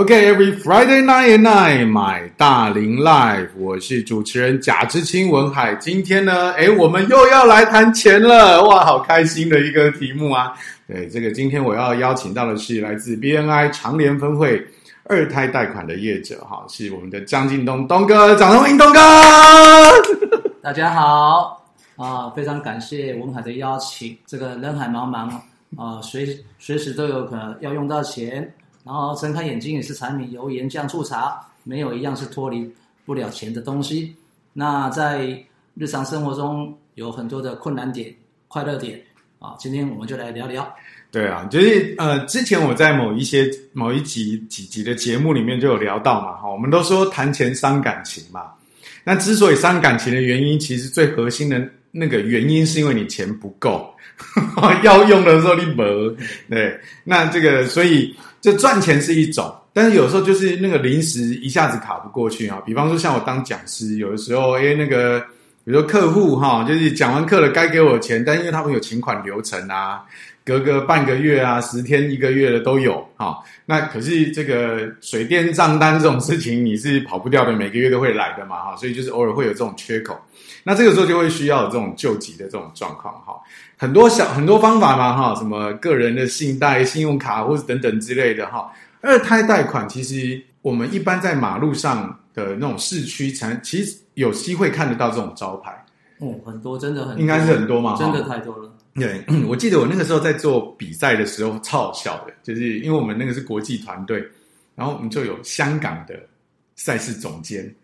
OK，every、Friday night and night，买大龄 Live，我是主持人贾志清文海。今天呢，诶，我们又要来谈钱了，哇，好开心的一个题目啊！对，这个今天我要邀请到的是来自 BNI 长联分会二胎贷款的业者，哈，是我们的张进东东哥，掌声欢迎东哥！大家好，啊，非常感谢文海的邀请。这个人海茫茫，啊，随随时都有可能要用到钱。然后睁开眼睛也是柴米油盐酱醋茶，没有一样是脱离不了钱的东西。那在日常生活中有很多的困难点、快乐点啊，今天我们就来聊聊。对啊，就是呃，之前我在某一些某一集几集的节目里面就有聊到嘛，哈，我们都说谈钱伤感情嘛。那之所以伤感情的原因，其实最核心的那个原因是因为你钱不够，要用的时候你没。对，那这个所以。这赚钱是一种，但是有时候就是那个临时一下子卡不过去啊。比方说像我当讲师，有的时候，诶那个比如说客户哈，就是讲完课了该给我钱，但因为他们有请款流程啊，隔个半个月啊、十天、一个月的都有哈。那可是这个水电账单这种事情你是跑不掉的，每个月都会来的嘛哈，所以就是偶尔会有这种缺口。那这个时候就会需要这种救急的这种状况哈。很多小很多方法嘛，哈，什么个人的信贷、信用卡或者等等之类的，哈。二胎贷款其实我们一般在马路上的那种市区才其实有机会看得到这种招牌。哦，很多，真的很，应该是很多嘛，真的太多了。对，我记得我那个时候在做比赛的时候超好笑的，就是因为我们那个是国际团队，然后我们就有香港的赛事总监，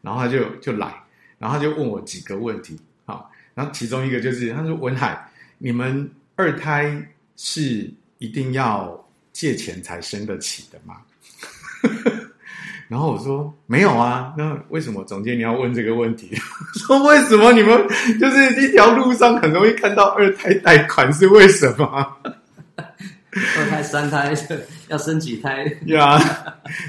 然后他就就来，然后他就问我几个问题，好，然后其中一个就是他说文海。你们二胎是一定要借钱才生得起的吗？然后我说没有啊，那为什么总监你要问这个问题？说为什么你们就是一条路上很容易看到二胎贷款是为什么？二胎、三胎 要生几胎？对啊，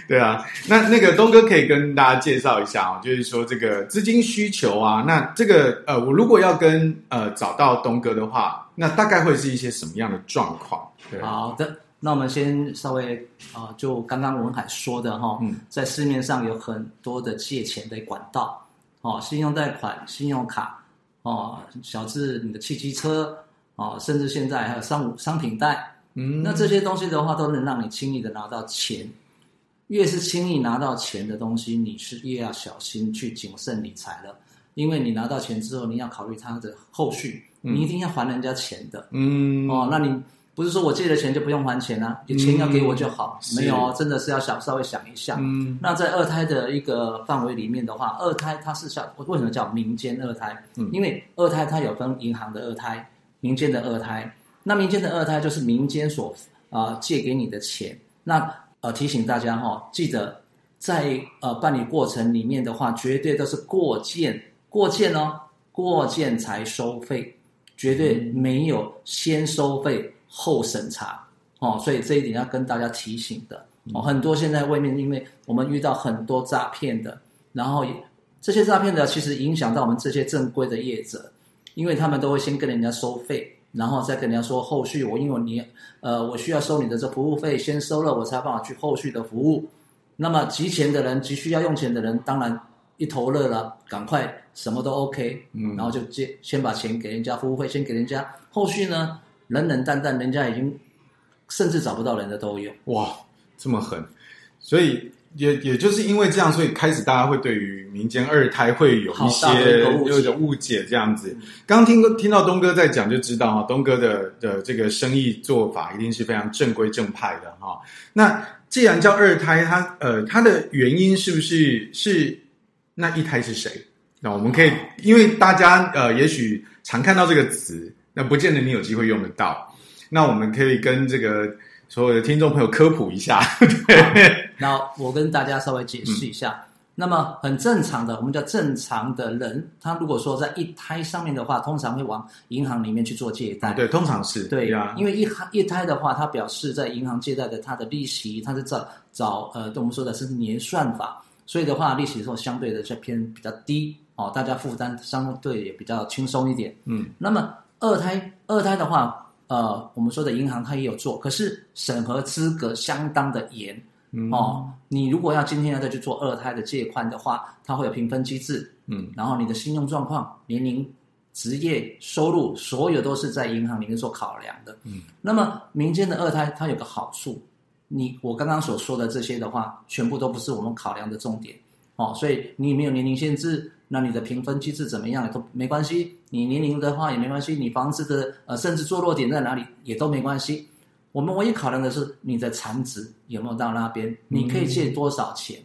对啊。那那个东哥可以跟大家介绍一下哦，就是说这个资金需求啊，那这个呃，我如果要跟呃找到东哥的话，那大概会是一些什么样的状况？对。好的，那我们先稍微啊、呃，就刚刚文海说的哈，嗯，在市面上有很多的借钱的管道，哦，信用贷款、信用卡，哦，小至你的汽机车，哦，甚至现在还有商务商品贷。嗯，那这些东西的话，都能让你轻易的拿到钱。越是轻易拿到钱的东西，你是越要小心去谨慎理财了。因为你拿到钱之后，你要考虑它的后续，你一定要还人家钱的。嗯，哦，那你不是说我借了钱就不用还钱啊？有钱要给我就好。嗯、没有，真的是要想稍微想一下。嗯，那在二胎的一个范围里面的话，二胎它是叫为什么叫民间二胎？嗯，因为二胎它有分银行的二胎、民间的二胎。那民间的二胎就是民间所啊、呃、借给你的钱。那呃提醒大家哈、哦，记得在呃办理过程里面的话，绝对都是过件过件哦，过件才收费，绝对没有先收费后审查哦。所以这一点要跟大家提醒的哦。很多现在外面，因为我们遇到很多诈骗的，然后这些诈骗的其实影响到我们这些正规的业者，因为他们都会先跟人家收费。然后再跟人家说后续，我因为你，呃，我需要收你的这服务费，先收了，我才有办法去后续的服务。那么急钱的人，急需要用钱的人，当然一头热了，赶快什么都 OK，嗯，然后就接先把钱给人家，服务费先给人家，后续呢，冷冷淡淡，人家已经甚至找不到人的都有。哇，这么狠，所以。也也就是因为这样，所以开始大家会对于民间二胎会有一些有一种误解这样子。刚刚听听到东哥在讲，就知道哈，东哥的的这个生意做法一定是非常正规正派的哈。那既然叫二胎，它呃它的原因是不是是那一胎是谁？那我们可以，因为大家呃也许常看到这个词，那不见得你有机会用得到。那我们可以跟这个。所有的听众朋友科普一下，对，那我跟大家稍微解释一下。嗯、那么很正常的，我们叫正常的人，他如果说在一胎上面的话，通常会往银行里面去做借贷。对，通常是对呀，因为一一胎的话，它表示在银行借贷的它的利息，它是找找呃，我们说的是年算法，所以的话，利息的时候相对的就偏比较低哦，大家负担相对也比较轻松一点。嗯，那么二胎二胎的话。呃，我们说的银行它也有做，可是审核资格相当的严，嗯、哦。你如果要今天要再去做二胎的借款的话，它会有评分机制，嗯，然后你的信用状况、年龄、职业、收入，所有都是在银行里面做考量的，嗯。那么民间的二胎它有个好处，你我刚刚所说的这些的话，全部都不是我们考量的重点，哦，所以你没有年龄限制，那你的评分机制怎么样都没关系，你年龄的话也没关系，你房子的呃甚至坐落点在哪里也都没关系。我们唯一考量的是你的产值有没有到那边，你可以借多少钱。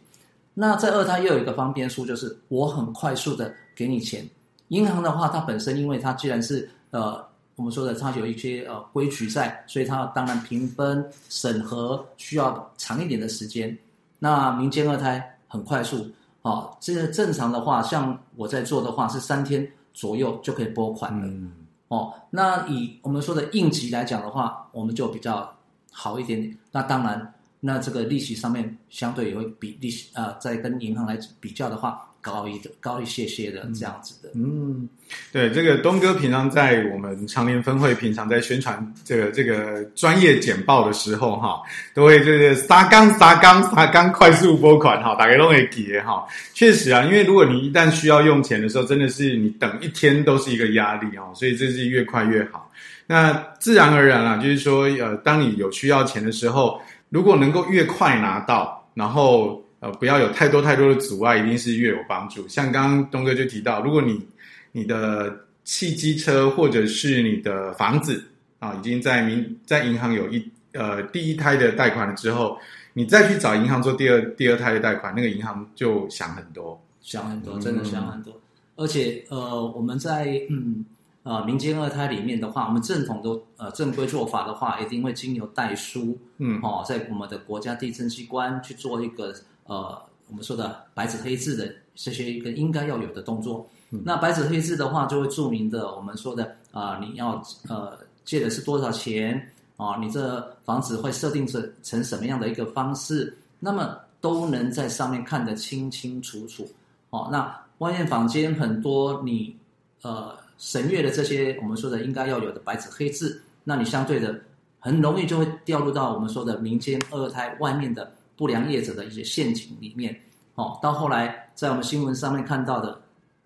那在二胎又有一个方便数，就是我很快速的给你钱。银行的话，它本身因为它既然是呃我们说的它有一些呃规矩在，所以它当然评分审核需要长一点的时间。那民间二胎很快速，哦，这个正常的话，像我在做的话是三天左右就可以拨款了。嗯哦，那以我们说的应急来讲的话，我们就比较好一点点。那当然，那这个利息上面相对也会比利息啊、呃，在跟银行来比较的话。高一的高一些些的这样子的，嗯，对，这个东哥平常在我们长联分会平常在宣传这个这个专业简报的时候，哈，都会这个沙钢撒钢撒钢快速拨款，哈，打开都可以结，哈，确实啊，因为如果你一旦需要用钱的时候，真的是你等一天都是一个压力哦，所以这是越快越好。那自然而然啦，就是说，呃，当你有需要钱的时候，如果能够越快拿到，然后。呃，不要有太多太多的阻碍，一定是越有帮助。像刚刚东哥就提到，如果你你的汽机车或者是你的房子啊，已经在民在银行有一呃第一胎的贷款了之后，你再去找银行做第二第二胎的贷款，那个银行就想很多，想很多，真的想很多。嗯、而且呃，我们在嗯。呃，民间二胎里面的话，我们正统的呃正规做法的话，一定会经由代书，嗯，哦，在我们的国家地震机关去做一个呃我们说的白纸黑字的这些一个应该要有的动作。嗯、那白纸黑字的话，就会注明的我们说的啊、呃，你要呃借的是多少钱啊、呃，你这房子会设定成成什么样的一个方式，那么都能在上面看得清清楚楚。哦，那外面房间很多你呃。审阅的这些我们说的应该要有的白纸黑字，那你相对的很容易就会掉入到我们说的民间二胎外面的不良业者的一些陷阱里面。哦，到后来在我们新闻上面看到的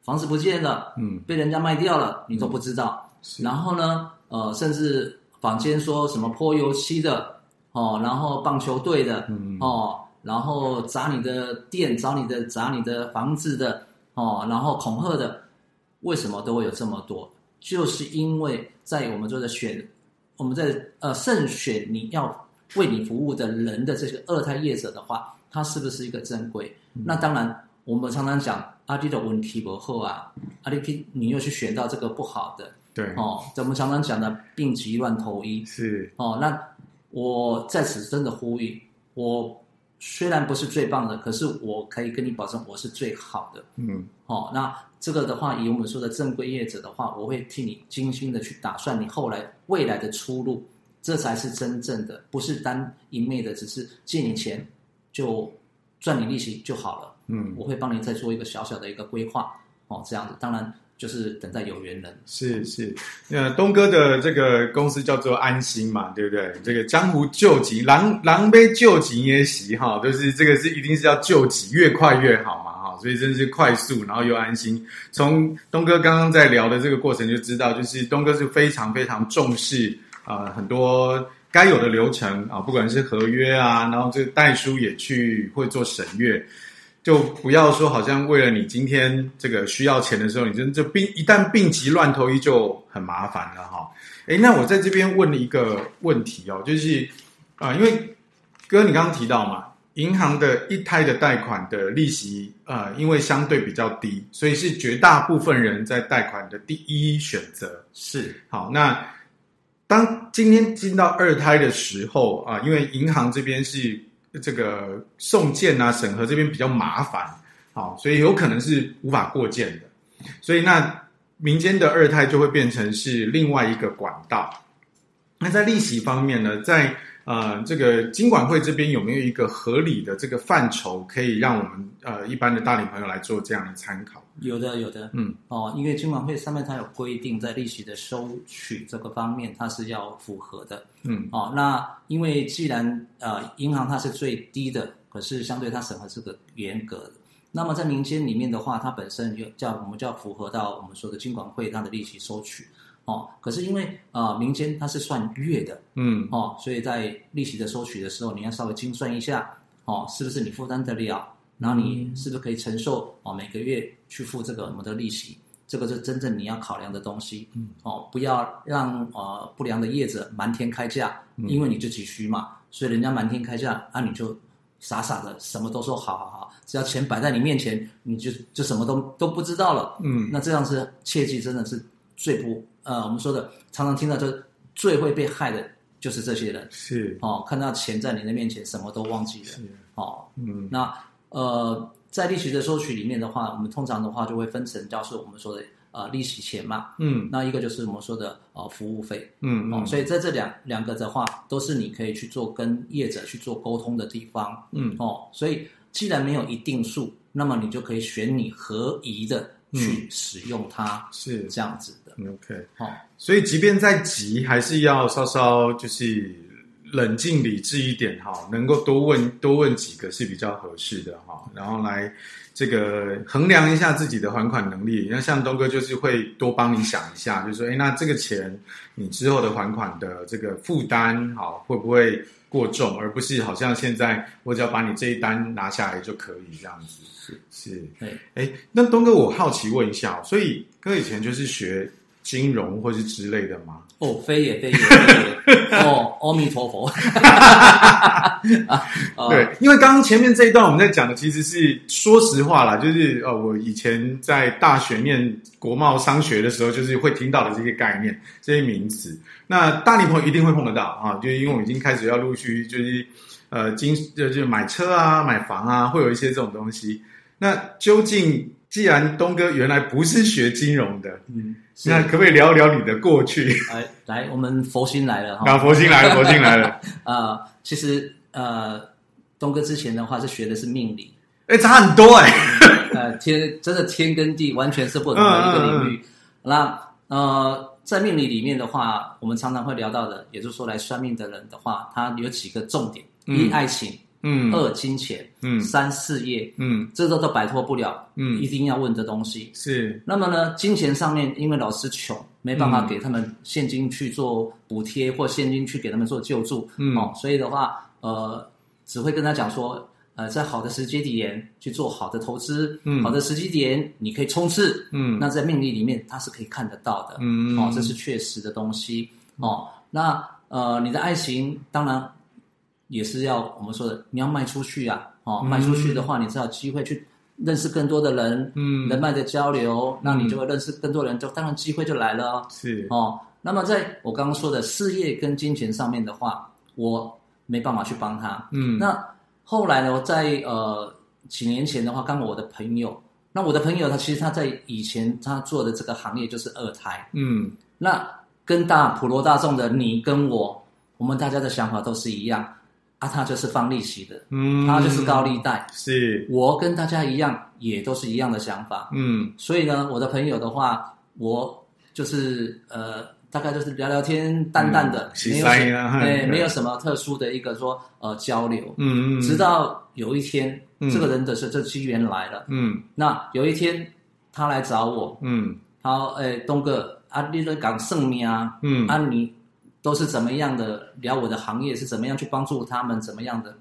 房子不见了，嗯，被人家卖掉了，你都不知道。嗯、然后呢，呃，甚至坊间说什么泼油漆的，哦，然后棒球队的，嗯，哦，然后砸你的店，砸你的砸你的房子的，哦，然后恐吓的。为什么都会有这么多？就是因为在我们做的选，我们在呃慎选你要为你服务的人的这个二胎业者的话，他是不是一个正规？嗯、那当然，我们常常讲阿弟的问题不后啊，阿弟你又去选到这个不好的，对哦，我们常常讲的病急乱投医是哦。那我在此真的呼吁，我虽然不是最棒的，可是我可以跟你保证，我是最好的。嗯，哦，那。这个的话，以我们说的正规业者的话，我会替你精心的去打算你后来未来的出路，这才是真正的，不是单一昧的，只是借你钱就赚你利息就好了。嗯，我会帮你再做一个小小的一个规划，哦，这样子，当然就是等待有缘人。是是，那东哥的这个公司叫做安心嘛，对不对？这个江湖救急，狼狼狈救急也行哈，就是这个是一定是要救急，越快越好嘛哈。所以真的是快速，然后又安心。从东哥刚刚在聊的这个过程就知道，就是东哥是非常非常重视啊、呃，很多该有的流程啊，不管是合约啊，然后这个代书也去会做审阅，就不要说好像为了你今天这个需要钱的时候，你真就病一旦病急乱投医就很麻烦了哈。诶，那我在这边问了一个问题哦，就是啊、呃，因为哥你刚刚提到嘛。银行的一胎的贷款的利息，呃，因为相对比较低，所以是绝大部分人在贷款的第一选择。是，好，那当今天进到二胎的时候啊，因为银行这边是这个送件啊、审核这边比较麻烦，好，所以有可能是无法过件的，所以那民间的二胎就会变成是另外一个管道。那在利息方面呢，在呃，这个金管会这边有没有一个合理的这个范畴，可以让我们呃一般的大龄朋友来做这样的参考？有的，有的，嗯，哦，因为金管会上面它有规定，在利息的收取这个方面，它是要符合的，嗯，哦，那因为既然呃银行它是最低的，可是相对它审核是个严格的，那么在民间里面的话，它本身就叫我们就要符合到我们说的金管会它的利息收取。哦，可是因为呃民间它是算月的，嗯，哦，所以在利息的收取的时候，你要稍微精算一下，哦，是不是你负担得了？然后你是不是可以承受？哦，每个月去付这个我们的利息，这个是真正你要考量的东西，嗯，哦，不要让呃不良的业者瞒天开价，因为你就急需嘛，所以人家瞒天开价，啊，你就傻傻的什么都说好好好，只要钱摆在你面前，你就就什么都都不知道了，嗯，那这样是切记真的是最不。呃，我们说的常常听到，就是最会被害的，就是这些人。是哦，看到钱在你的面前，什么都忘记了。是哦，嗯，那呃，在利息的收取里面的话，我们通常的话就会分成，就是我们说的呃利息钱嘛。嗯，那一个就是我们说的呃服务费。嗯哦，所以在这两两个的话，都是你可以去做跟业者去做沟通的地方。嗯哦，所以既然没有一定数，那么你就可以选你合宜的去使用它。是这样子。OK，好，所以即便再急，还是要稍稍就是冷静理智一点哈，能够多问多问几个是比较合适的哈，然后来这个衡量一下自己的还款能力。那像东哥就是会多帮你想一下，就是说，哎，那这个钱你之后的还款的这个负担好会不会过重，而不是好像现在我只要把你这一单拿下来就可以这样子。是是，哎，哎，那东哥我好奇问一下，所以哥以前就是学。金融或是之类的吗？哦，非也非也，非 也哦，阿弥陀佛。对，因为刚刚前面这一段我们在讲的其实是说实话啦，就是呃，我以前在大学念国贸商学的时候，就是会听到的这些概念、这些名词。那大龄朋友一定会碰得到啊，就因为我已经开始要陆续就是呃，金就就买车啊、买房啊，会有一些这种东西。那究竟？既然东哥原来不是学金融的，嗯，那可不可以聊聊你的过去？来，来，我们佛心来了哈！啊，佛心来了，佛心来了。啊、呃，其实呃，东哥之前的话是学的是命理，哎，差很多哎、欸。呃，天真的天跟地完全是不同的一个领域。嗯嗯嗯，那呃，在命理里面的话，我们常常会聊到的，也就是说来算命的人的话，他有几个重点：一、嗯、爱情。嗯，二金钱，嗯，三事业，嗯，这都都摆脱不了，嗯，一定要问的东西。是。那么呢，金钱上面，因为老师穷，没办法给他们现金去做补贴，或现金去给他们做救助，嗯，哦，所以的话，呃，只会跟他讲说，呃，在好的时机点去做好的投资，嗯，好的时机点你可以冲刺，嗯，那在命理里面它是可以看得到的，嗯，哦，这是确实的东西，哦，那呃，你的爱情当然。也是要我们说的，你要卖出去啊，哦，卖出去的话，你才有机会去认识更多的人，嗯，人脉的交流，那你就会认识更多人，就当然机会就来了。哦。是。哦，那么在我刚刚说的事业跟金钱上面的话，我没办法去帮他，嗯，那后来呢，在呃几年前的话，刚好我的朋友，那我的朋友他其实他在以前他做的这个行业就是二胎，嗯，那跟大普罗大众的你跟我，我们大家的想法都是一样。啊、他就是放利息的，嗯，他就是高利贷，是。我跟大家一样，也都是一样的想法，嗯，所以呢，我的朋友的话，我就是呃，大概就是聊聊天，淡淡的，嗯、没有什么，对、哎，没有什么特殊的一个说呃交流，嗯嗯，直到有一天，嗯、这个人的是这机缘来了，嗯，那有一天他来找我，嗯，好，哎，东哥，啊，你在讲算命啊，嗯，啊你。都是怎么样的聊我的行业是怎么样去帮助他们怎么样的？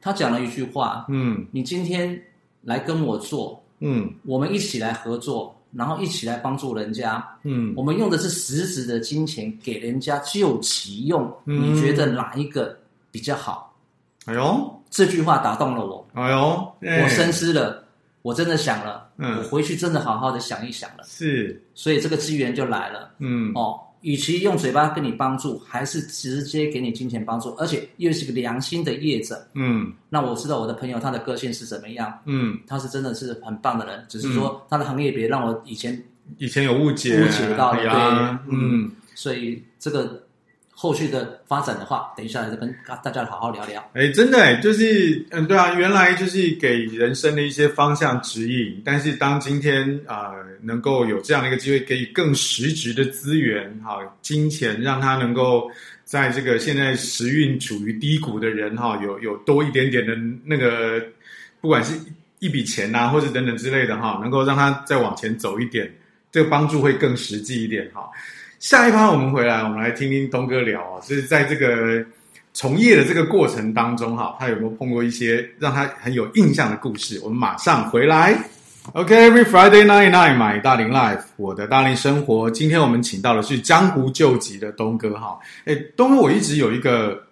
他讲了一句话，嗯，你今天来跟我做，嗯，我们一起来合作，然后一起来帮助人家，嗯，我们用的是实质的金钱给人家救其用，嗯，你觉得哪一个比较好？哎呦，这句话打动了我，哎呦，哎，我深思了，我真的想了，嗯，我回去真的好好的想一想了，是，所以这个机缘就来了，嗯，哦。与其用嘴巴跟你帮助，还是直接给你金钱帮助，而且又是个良心的业者。嗯，那我知道我的朋友他的个性是怎么样。嗯，他是真的是很棒的人，只是说他的行业别让我以前以前有误解误解到了。对，嗯，所以这个后续的发展的话，等一下再跟大家好好聊聊。哎，真的哎，就是嗯，对啊，原来就是给人生的一些方向指引，但是当今天啊、能够有这样的一个机会，给予更实质的资源，哈，金钱，让他能够在这个现在时运处于低谷的人，哈，有有多一点点的那个，不管是一笔钱呐，或者等等之类的，哈，能够让他再往前走一点，这个帮助会更实际一点，哈。下一趴我们回来，我们来听听东哥聊啊，就是在这个从业的这个过程当中哈，他有没有碰过一些让他很有印象的故事？我们马上回来。OK，Every、Friday night night，买大龄 Life，我的 daily 生活。今天我们请到的是江湖救急的东哥哈。哎，东哥，我一直有一个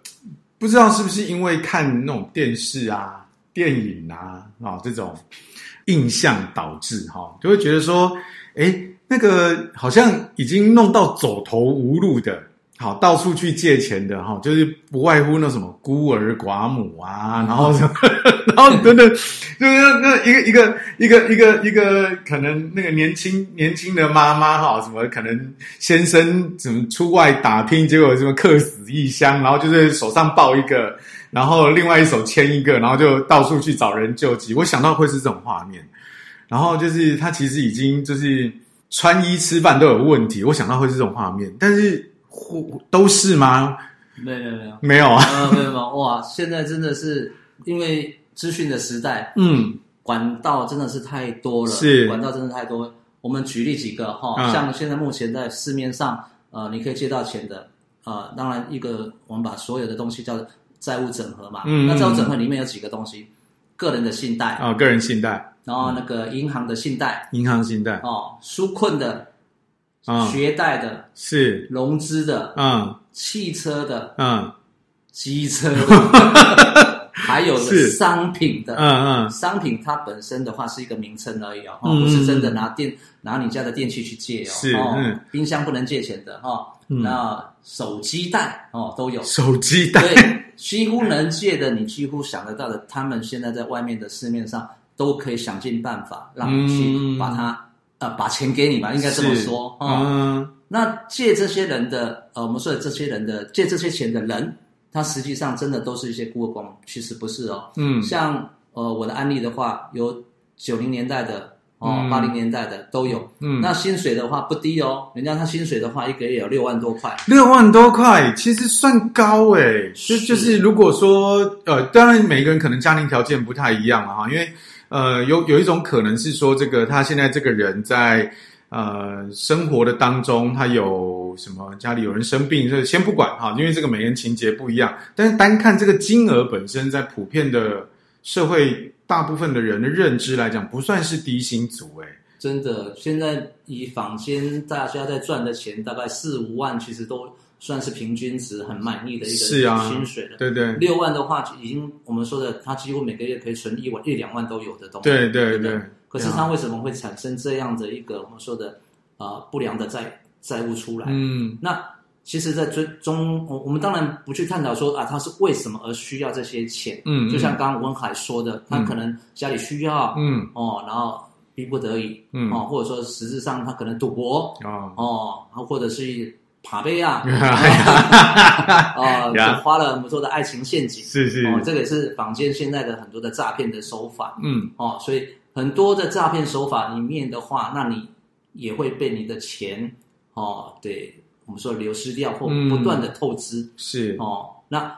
不知道是不是因为看那种电视啊、电影啊啊这种印象导致哈，就会觉得说，哎。那个好像已经弄到走投无路的，好到处去借钱的哈，就是不外乎那什么孤儿寡母啊，然后什么，然后等等，就是那一个一个一个一个一个可能那个年轻年轻的妈妈哈，什么可能先生怎么出外打拼，结果什么客死异乡，然后就是手上抱一个，然后另外一手牵一个，然后就到处去找人救济。我想到会是这种画面，然后就是他其实已经就是。穿衣吃饭都有问题，我想到会是这种画面，但是都是吗？没有没有没有。没有啊，呃，没有没有。哇！现在真的是因为资讯的时代，嗯，管道真的是太多了，是。管道真的太多。我们举例几个哈，嗯，像现在目前在市面上，呃，你可以借到钱的，呃，当然一个我们把所有的东西叫做债务整合嘛，嗯，那债务整合里面有几个东西，个人的信贷。啊，个人信贷。然后那个银行的信贷，银行信贷。哦，纾困的，啊，学贷的，是。融资的，嗯，汽车的，嗯，机车的，还有的商品的，嗯嗯，商品它本身的话是一个名称而已哦，不是真的拿电拿你家的电器去借哦，是，嗯，冰箱不能借钱的哈，那手机贷哦都有，手机贷，对，几乎能借的，你几乎想得到的，他们现在在外面的市面上。都可以想尽办法让你去把它、嗯、呃把钱给你吧，应该这么说啊、嗯。那借这些人的呃，我们说的这些人的借这些钱的人，他实际上真的都是一些孤儿寡母，其实不是哦。嗯，像呃我的案例的话，有九零年代的哦，八零年代的都有。嗯，那薪水的话不低哦，人家他薪水的话一个月有六万多块。六万多块其实算高诶，就就是如果说呃，当然每个人可能家庭条件不太一样了哈，因为。呃，有有一种可能是说，这个他现在这个人在呃生活的当中，他有什么家里有人生病，这先不管哈，因为这个每个人情节不一样。但是单看这个金额本身，在普遍的社会大部分的人的认知来讲，不算是低薪族诶。真的，现在以坊间大家在赚的钱，大概四五万，其实都。算是平均值很满意的一个薪水了，啊、对对。六万的话，已经我们说的，他几乎每个月可以存一万一两万都有的东西。对对对。可是他为什么会产生这样的一个我们说的呃不良的债债务出来？嗯。那其实，在最终，我我们当然不去探讨说啊，他是为什么而需要这些钱？嗯。就像刚刚文海说的，他可能家里需要，嗯，哦，然后逼不得已，嗯，哦，或者说实质上他可能赌博，哦，哦，或者是。爬杯啊，哦、呃，就花了我们说的爱情陷阱，是是，哦，这个也是坊间现在的很多的诈骗的手法，嗯，哦，所以很多的诈骗手法里面的话，那你也会被你的钱，哦，对，我们说流失掉或不断的透支，嗯、是，哦，那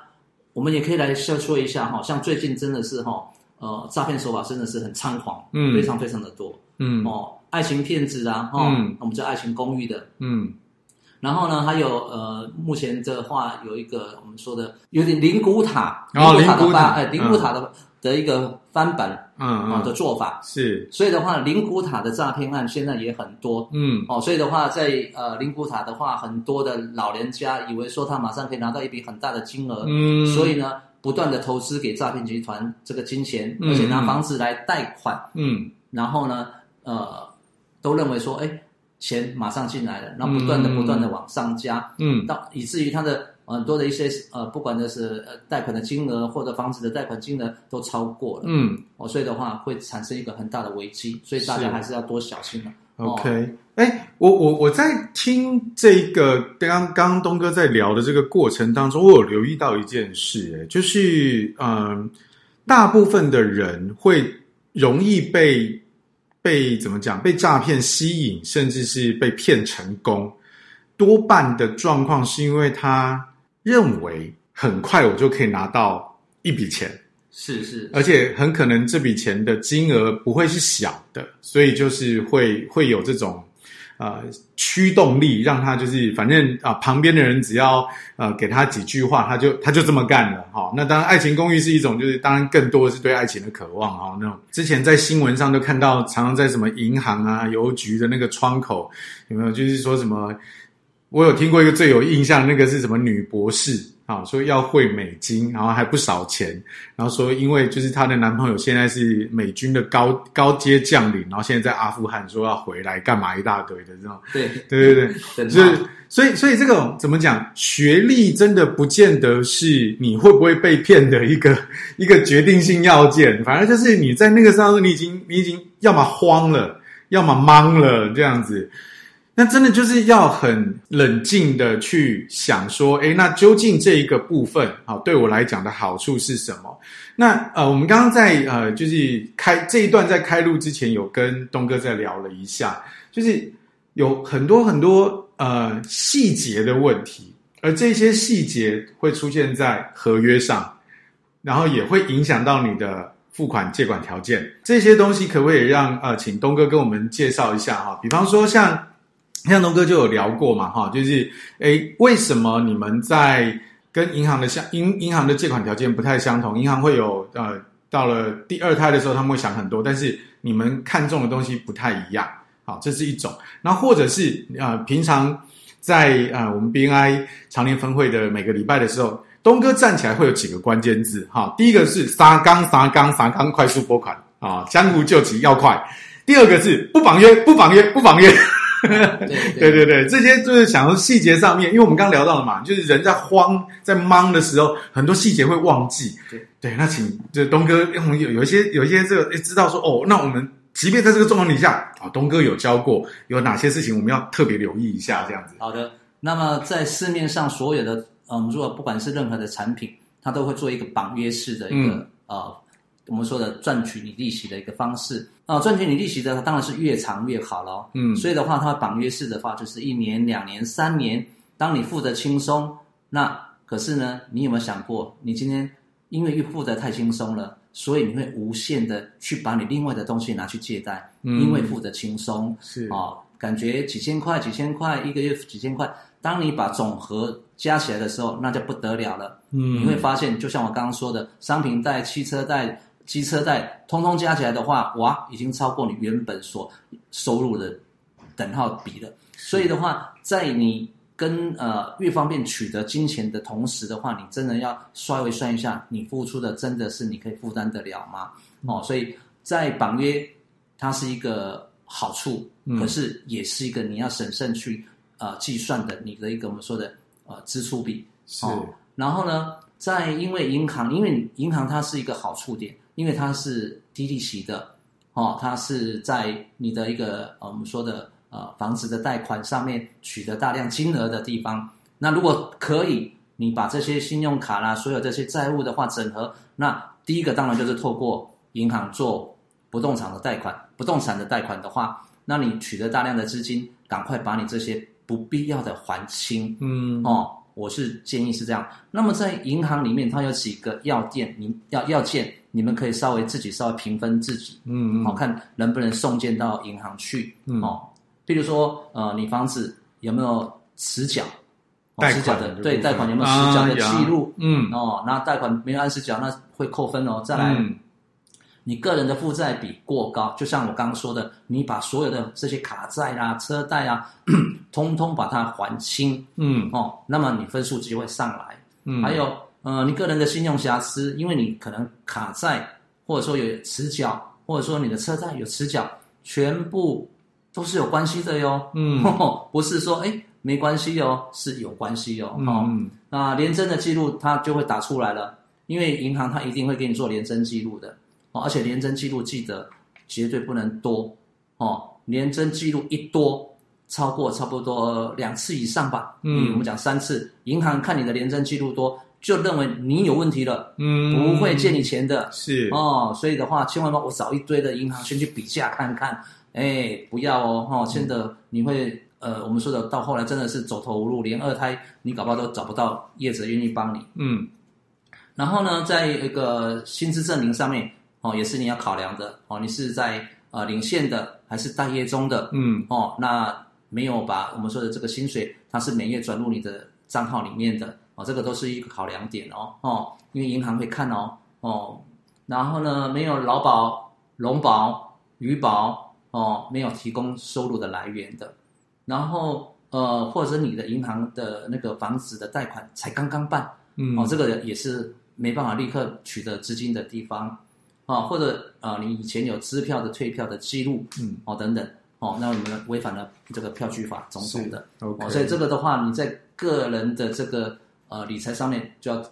我们也可以来说说一下哈，像最近真的是哈，呃，诈骗手法真的是很猖狂，嗯，非常非常的多，嗯，哦，爱情骗子啊，哈、哦，嗯，我们叫爱情公寓的，嗯。然后呢，还有呃，目前的话有一个我们说的有点灵骨塔，灵骨塔的翻，哎，灵骨塔的的一个翻版，嗯啊的做法。是。所以的话，灵骨塔的诈骗案现在也很多，嗯，哦，所以的话，在呃灵骨塔的话，很多的老人家以为说他马上可以拿到一笔很大的金额，嗯，所以呢，不断的投资给诈骗集团这个金钱，而且拿房子来贷款，嗯，然后呢，呃，都认为说，哎。钱马上进来了，然后不断的、不断的往上加，嗯，到以至于他的很多的一些呃，不管的是呃贷款的金额或者房子的贷款金额都超过了，嗯，哦，所以的话会产生一个很大的危机，所以大家还是要多小心了。OK，哎、哦，我我我在听这个刚刚东哥在聊的这个过程当中，我有留意到一件事，哎，就是嗯、呃，大部分的人会容易被被怎么讲被诈骗吸引，甚至是被骗成功，多半的状况是因为他认为很快我就可以拿到一笔钱。是是，而且很可能这笔钱的金额不会是小的，所以就是会会有这种呃驱动力，让他就是反正啊、旁边的人只要呃给他几句话，他就他就这么干了哈、那当然，爱情公寓是一种，就是当然更多的是对爱情的渴望哈、那种之前在新闻上都看到，常常在什么银行啊、邮局的那个窗口有没有？就是说什么，我有听过一个最有印象，那个是什么女博士。啊，说要汇美金，然后还不少钱，然后说因为就是她的男朋友现在是美军的高高阶将领，然后现在在阿富汗，说要回来干嘛一大堆的这种，对对对对，就是 所以所以这个怎么讲，学历真的不见得是你会不会被骗的一个一个决定性要件，反正就是你在那个时候，你已经你已经要么慌了，要么懵了这样子。那真的就是要很冷静的去想说，诶，那究竟这一个部分，好，对我来讲的好处是什么？那呃，我们刚刚在呃，就是开这一段在开录之前，有跟东哥在聊了一下，就是有很多很多呃细节的问题，而这些细节会出现在合约上，然后也会影响到你的付款借款条件。这些东西可不可以让呃，请东哥跟我们介绍一下哈？比方说像。像东哥就有聊过嘛，哈，就是诶，为什么你们在跟银行的相银银行的借款条件不太相同？银行会有呃，到了第二胎的时候他们会想很多，但是你们看中的东西不太一样，好，这是一种。那或者是呃，平常在呃我们 BNI 长年分会的每个礼拜的时候，东哥站起来会有几个关键字，哈，第一个是撒钢撒钢撒钢快速拨款啊，江湖救急要快。第二个是不绑约不绑约不绑约。对对 对，这些就是想说细节上面，因为我们刚刚聊到了嘛，就是人在慌在忙的时候，很多细节会忘记。对对，那请就东哥，因为我们有有一些有一些这个诶知道说哦，那我们即便在这个状况底下啊，东哥有教过有哪些事情我们要特别留意一下，这样子。好的，那么在市面上所有的，呃，我们说不管是任何的产品，它都会做一个绑约式的一个、嗯、呃。我们说的赚取你利息的一个方式啊，赚取你利息的，它当然是越长越好咯。嗯，所以的话，它绑约式的话，就是一年、两年、三年。当你付得轻松，那可是呢，你有没有想过，你今天因为付得太轻松了，所以你会无限的去把你另外的东西拿去借贷，嗯、因为付得轻松是啊、哦，感觉几千块、几千块一个月几千块，当你把总和加起来的时候，那就不得了了。嗯，你会发现，就像我刚刚说的，商品贷、汽车贷。机车贷通通加起来的话，哇，已经超过你原本所收入的等号比了。所以的话，在你跟呃越方便取得金钱的同时的话，你真的要稍微算一下，你付出的真的是你可以负担得了吗？哦，所以在绑约它是一个好处，可是也是一个你要审慎去呃计算的你的一个我们说的呃支出比。是。哦，然后呢，在因为银行，因为银行它是一个好处点。因为它是低利息的，哦，它是在你的一个呃我们说的呃房子的贷款上面取得大量金额的地方。那如果可以，你把这些信用卡啦，所有这些债务的话整合，那第一个当然就是透过银行做不动产的贷款，不动产的贷款的话，那你取得大量的资金，赶快把你这些不必要的还清，嗯，哦，我是建议是这样。那么在银行里面，它有几个要件，你要要件。你们可以稍微自己稍微评分自己，嗯，好、哦、看能不能送件到银行去，嗯，哦，比如说，呃，你房子有没有迟缴？迟缴、哦、的，对，贷款有没有迟缴的记录？啊、嗯，哦，那贷款没有按时缴，那会扣分哦。再来，嗯、你个人的负债比过高，就像我刚刚说的，你把所有的这些卡债啊、车贷啊，通通把它还清，嗯，哦，那么你分数就会上来，嗯，还有。呃，你个人的信用瑕疵，因为你可能卡债，或者说有迟缴，或者说你的车贷有迟缴，全部都是有关系的哟。嗯，不是说哎没关系哟，是有关系哟。哦、嗯，那联征的记录它就会打出来了，因为银行它一定会给你做联征记录的。哦，而且连征记录记得绝对不能多哦。连征记录一多，超过差不多两次以上吧，嗯，我们讲三次，银行看你的连征记录多，就认为你有问题了，嗯，不会借你钱的，是哦，所以的话，千万帮我找一堆的银行先去比价看看，哎，不要哦，哈、哦，真的你会，呃，我们说的到后来真的是走投无路，连二胎你搞不好都找不到业者愿意帮你，嗯，然后呢，在一个薪资证明上面，哦，也是你要考量的，哦，你是在呃领现的还是待业中的，嗯，哦，那没有把我们说的这个薪水，它是每月转入你的账号里面的。哦，这个都是一个考量点哦，哦，因为银行会看哦，哦，然后呢，没有劳保、农保、余保，哦，没有提供收入的来源的，然后呃，或者你的银行的那个房子的贷款才刚刚办，嗯，哦，这个也是没办法立刻取得资金的地方，啊、哦，或者啊、呃，你以前有支票的退票的记录，嗯，哦，等等，哦，那我们违反了这个票据法种种的哦，所以这个的话，你在个人的这个。呃，理财上面就要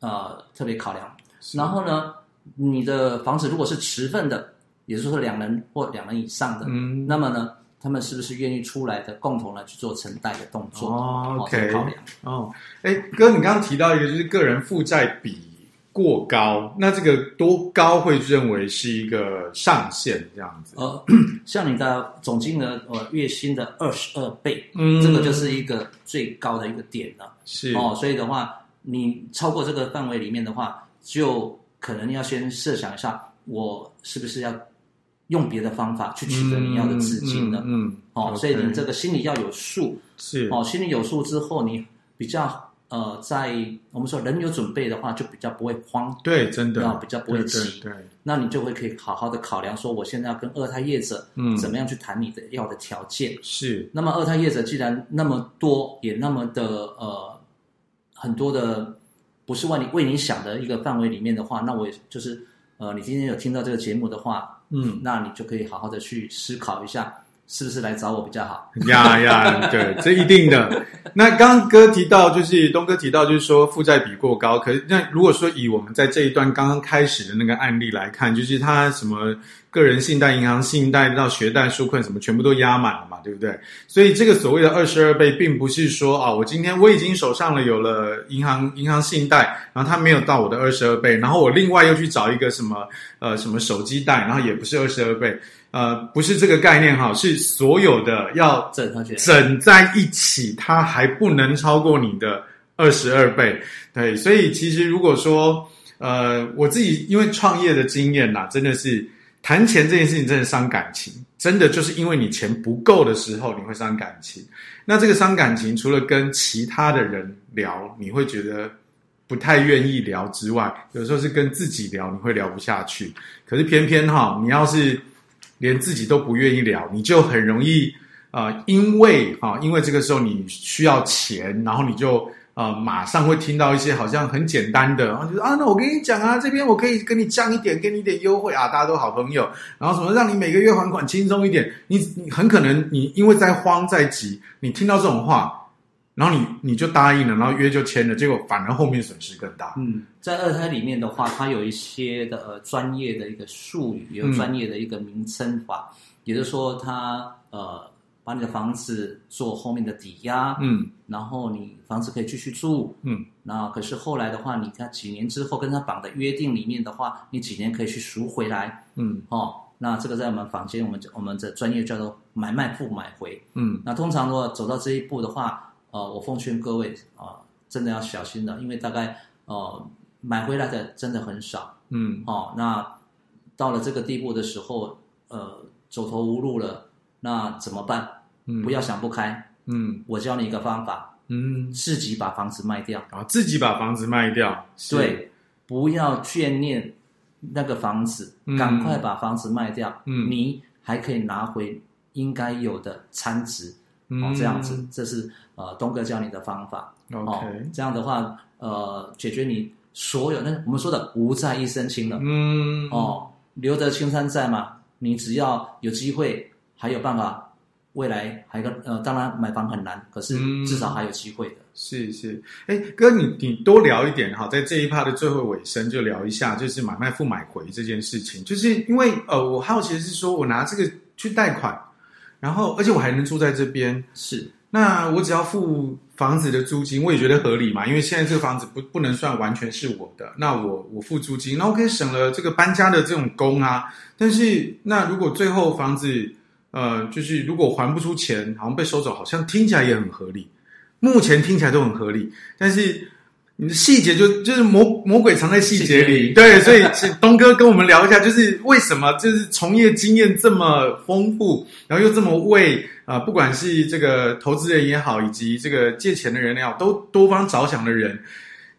呃特别考量。然后呢，你的房子如果是持份的，也就是说两人或两人以上的，嗯，那么呢，他们是不是愿意出来的，共同来去做承贷的动作？哦，OK，考量。哦，哎，哥，你刚刚提到一个就是个人负债比。过高，那这个多高会认为是一个上限这样子？呃，像你的总金额呃月薪的二十二倍，嗯，这个就是一个最高的一个点了。是哦，所以的话，你超过这个范围里面的话，就可能要先设想一下，我是不是要用别的方法去取得你要的资金了？嗯，嗯嗯哦，所以你这个心里要有数。是哦，心里有数之后，你比较。呃，在我们说人有准备的话，就比较不会慌，对，真的，然后比较不会急，对，对，那你就会可以好好的考量说，我现在要跟二胎业者，嗯，怎么样去谈你的要的条件？是，那么二胎业者既然那么多，也那么的呃很多的，不是为你为你想的一个范围里面的话，那我也就是呃，你今天有听到这个节目的话，嗯，那你就可以好好的去思考一下。是不是来找我比较好？呀呀，对，这一定的。那刚刚哥提到，就是东哥提到，就是说负债比过高。可是那如果说以我们在这一段刚刚开始的那个案例来看，就是他什么个人信贷、银行信贷到学贷、纾困什么，全部都压满了嘛，对不对？所以这个所谓的二十二倍，并不是说啊，我今天我已经手上了有了银行银行信贷，然后他没有到我的二十二倍，然后我另外又去找一个什么呃什么手机贷，然后也不是二十二倍。呃，不是这个概念哈，是所有的要整上去整在一起，它还不能超过你的二十二倍。对，所以其实如果说，呃，我自己因为创业的经验呐，真的是谈钱这件事情真的伤感情，真的就是因为你钱不够的时候，你会伤感情。那这个伤感情，除了跟其他的人聊，你会觉得不太愿意聊之外，有时候是跟自己聊，你会聊不下去。可是偏偏哈，你要是连自己都不愿意聊，你就很容易，呃，因为啊，因为这个时候你需要钱，然后你就呃，马上会听到一些好像很简单的，然后就说啊，那我跟你讲啊，这边我可以跟你降一点，给你一点优惠啊，大家都好朋友，然后什么让你每个月还款轻松一点，你你很可能你因为在慌在急，你听到这种话。然后你你就答应了，然后约就签了，结果反而后面损失更大。嗯，在二胎里面的话，它有一些的呃专业的一个术语，有专业的一个名称法，嗯、也就是说，它呃把你的房子做后面的抵押，嗯，然后你房子可以继续住，嗯，那可是后来的话，你看几年之后跟他绑的约定里面的话，你几年可以去赎回来，嗯，哦，那这个在我们房间，我们我们的专业叫做买卖不买回，嗯，那通常如果走到这一步的话。呃，我奉劝各位啊、呃，真的要小心了，因为大概呃买回来的真的很少，嗯，哦，那到了这个地步的时候，呃，走投无路了，那怎么办？嗯，不要想不开，嗯，我教你一个方法，嗯，自己把房子卖掉啊，自己把房子卖掉，对，不要眷恋那个房子，嗯、赶快把房子卖掉，嗯，你还可以拿回应该有的产值。哦，这样子，这是呃东哥教你的方法。OK，哦，这样的话，呃，解决你所有那我们说的无债一身轻了。嗯，哦，留得青山在嘛，你只要有机会，还有办法，未来还有个呃，当然买房很难，可是至少还有机会的。嗯，是是，哎，哥，你你多聊一点哈，在这一趴的最后尾声就聊一下，就是买卖付买回这件事情，就是因为呃，我好奇的是说我拿这个去贷款。然后而且我还能住在这边，是。那我只要付房子的租金，我也觉得合理嘛，因为现在这个房子不不能算完全是我的，那我我付租金，那我可以省了这个搬家的这种工啊。但是那如果最后房子，呃，就是如果还不出钱，好像被收走，好像听起来也很合理。目前听起来都很合理，但是你的细节就就是魔魔鬼藏在细节里，对，所以请东哥跟我们聊一下，就是为什么就是从业经验这么丰富，然后又这么为啊、呃，不管是这个投资人也好，以及这个借钱的人也好，都多方着想的人，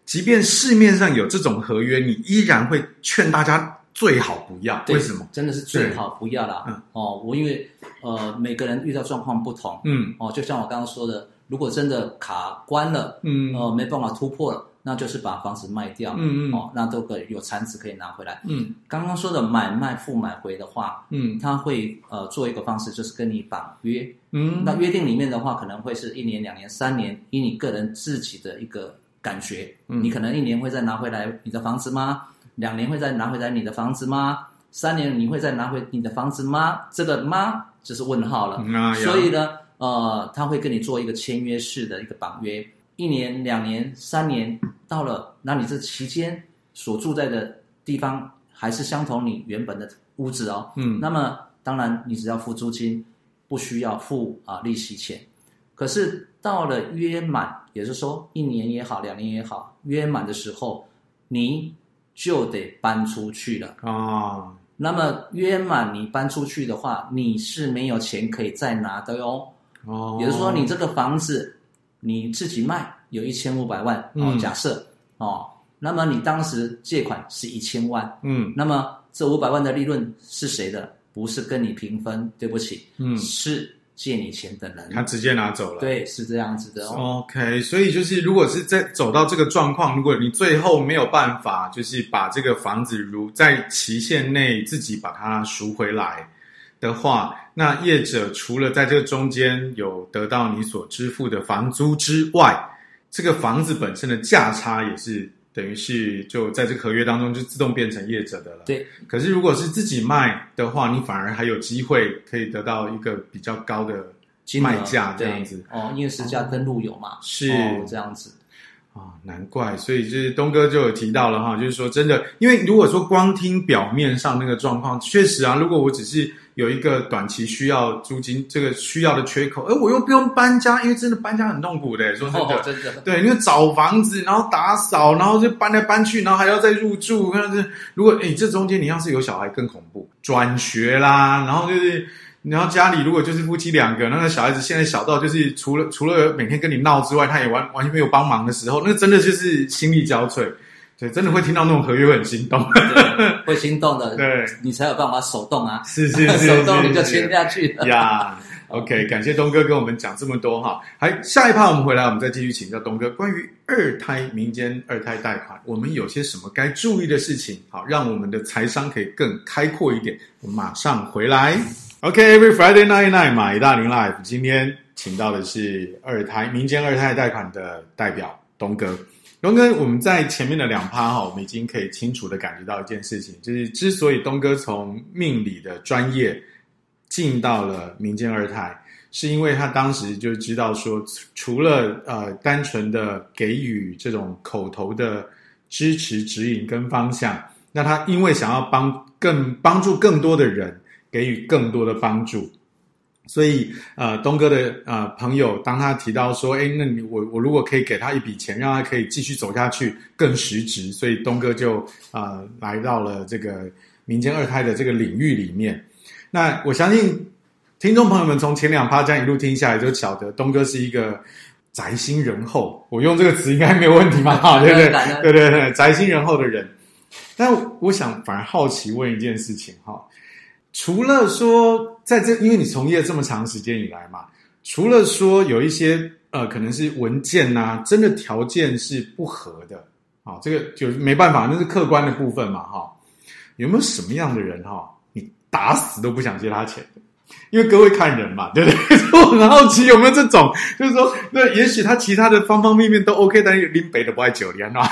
即便市面上有这种合约，你依然会劝大家最好不要。为什么？真的是最好不要啦。嗯、哦，我因为呃，每个人遇到状况不同，嗯，哦，就像我刚刚说的。如果真的卡关了，嗯，呃，没办法突破了，那就是把房子卖掉，嗯嗯，哦，那都可以有残值可以拿回来，嗯。刚刚说的买卖付买回的话，嗯，他会呃做一个方式，就是跟你绑约，嗯，那约定里面的话，可能会是一年、两年、三年，以你个人自己的一个感觉，嗯，你可能一年会再拿回来你的房子吗？两年会再拿回来你的房子吗？三年你会再拿回你的房子吗？这个吗就是问号了，嗯，所以呢。呃，他会跟你做一个签约式的一个绑约，一年、两年、三年，到了，那你这期间所住在的地方还是相同你原本的屋子哦。嗯，那么当然你只要付租金，不需要付啊、呃、利息钱。可是到了约满，也就是说一年也好，两年也好，约满的时候，你就得搬出去了啊。哦、那么约满你搬出去的话，你是没有钱可以再拿的哟。哦，也就是说，你这个房子你自己卖有一千五百万，哦，假设哦，那么你当时借款是一千万，嗯，那么这五百万的利润是谁的？不是跟你平分，对不起，嗯，是借你钱的人，他直接拿走了，对，是这样子的哦。OK，所以就是如果是在走到这个状况，如果你最后没有办法，就是把这个房子如在期限内自己把它赎回来。的话，那业者除了在这个中间有得到你所支付的房租之外，这个房子本身的价差也是等于是就在这个合约当中就自动变成业者的了。对。可是如果是自己卖的话，你反而还有机会可以得到一个比较高的卖价这样子。哦，因为实价登录有嘛。是、哦、这样子。啊、哦，难怪，所以就是东哥就有提到了哈，就是说真的，因为如果说光听表面上那个状况，确实啊，如果我只是有一个短期需要租金这个需要的缺口，而我又不用搬家，因为真的搬家很痛苦的，说真的，哦、真的对，因为找房子，然后打扫，然后就搬来搬去，然后还要再入住，那是如果诶这中间你要是有小孩更恐怖，转学啦，然后就是。然后家里如果就是夫妻两个，那个小孩子现在小到就是除了除了每天跟你闹之外，他也完完全没有帮忙的时候，那真的就是心力交瘁。对，真的会听到那种合约会很心动，会心动的。对，你才有办法手动啊，是是 是，手动你就签下去了呀。OK，感谢东哥跟我们讲这么多哈。还下一趴我们回来，我们再继续请教东哥关于二胎民间二胎贷款，我们有些什么该注意的事情？好，让我们的财商可以更开阔一点。我们马上回来。OK，Every Friday night night，买大龄 Life，今天请到的是二胎民间二胎贷款的代表东哥。东哥，我们在前面的两趴哈，我们已经可以清楚的感觉到一件事情，就是之所以东哥从命理的专业进到了民间二胎，是因为他当时就知道说，除了呃单纯的给予这种口头的支持指引跟方向，那他因为想要帮更帮助更多的人。给予更多的帮助，所以呃，东哥的呃朋友，当他提到说，哎，那你我我如果可以给他一笔钱，让他可以继续走下去，更实质，所以东哥就呃来到了这个民间二胎的这个领域里面。那我相信听众朋友们从前两趴这样一路听下来，就晓得东哥是一个宅心仁厚，我用这个词应该没有问题吧？哈，对不对？对对对，宅心仁厚的人。但我想反而好奇问一件事情哈。除了说在这，因为你从业这么长时间以来嘛，除了说有一些呃，可能是文件呐、啊，真的条件是不合的，啊、哦，这个就没办法，那是客观的部分嘛，哈、哦。有没有什么样的人哈、哦，你打死都不想借他钱？因为各位看人嘛，对不对？我很好奇有没有这种，就是说，那也许他其他的方方面面都 OK，但是林北的不爱酒，你看到吗？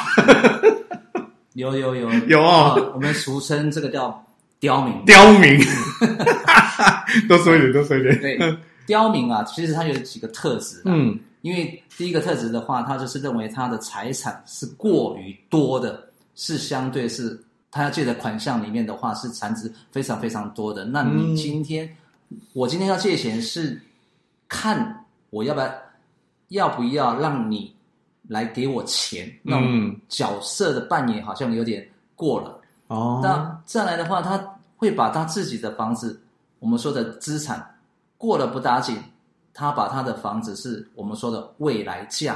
有有有有啊、哦，我们俗称这个叫。刁民，刁民，多说一点，多说一点。对，刁民啊，其实他有几个特质。嗯，因为第一个特质的话，他就是认为他的财产是过于多的，是相对是他要借的款项里面的话是残值非常非常多的。那你今天，嗯、我今天要借钱是看我要不要要不要让你来给我钱，那种角色的扮演好像有点过了。哦，那再来的话，他会把他自己的房子，我们说的资产过了不打紧，他把他的房子是我们说的未来价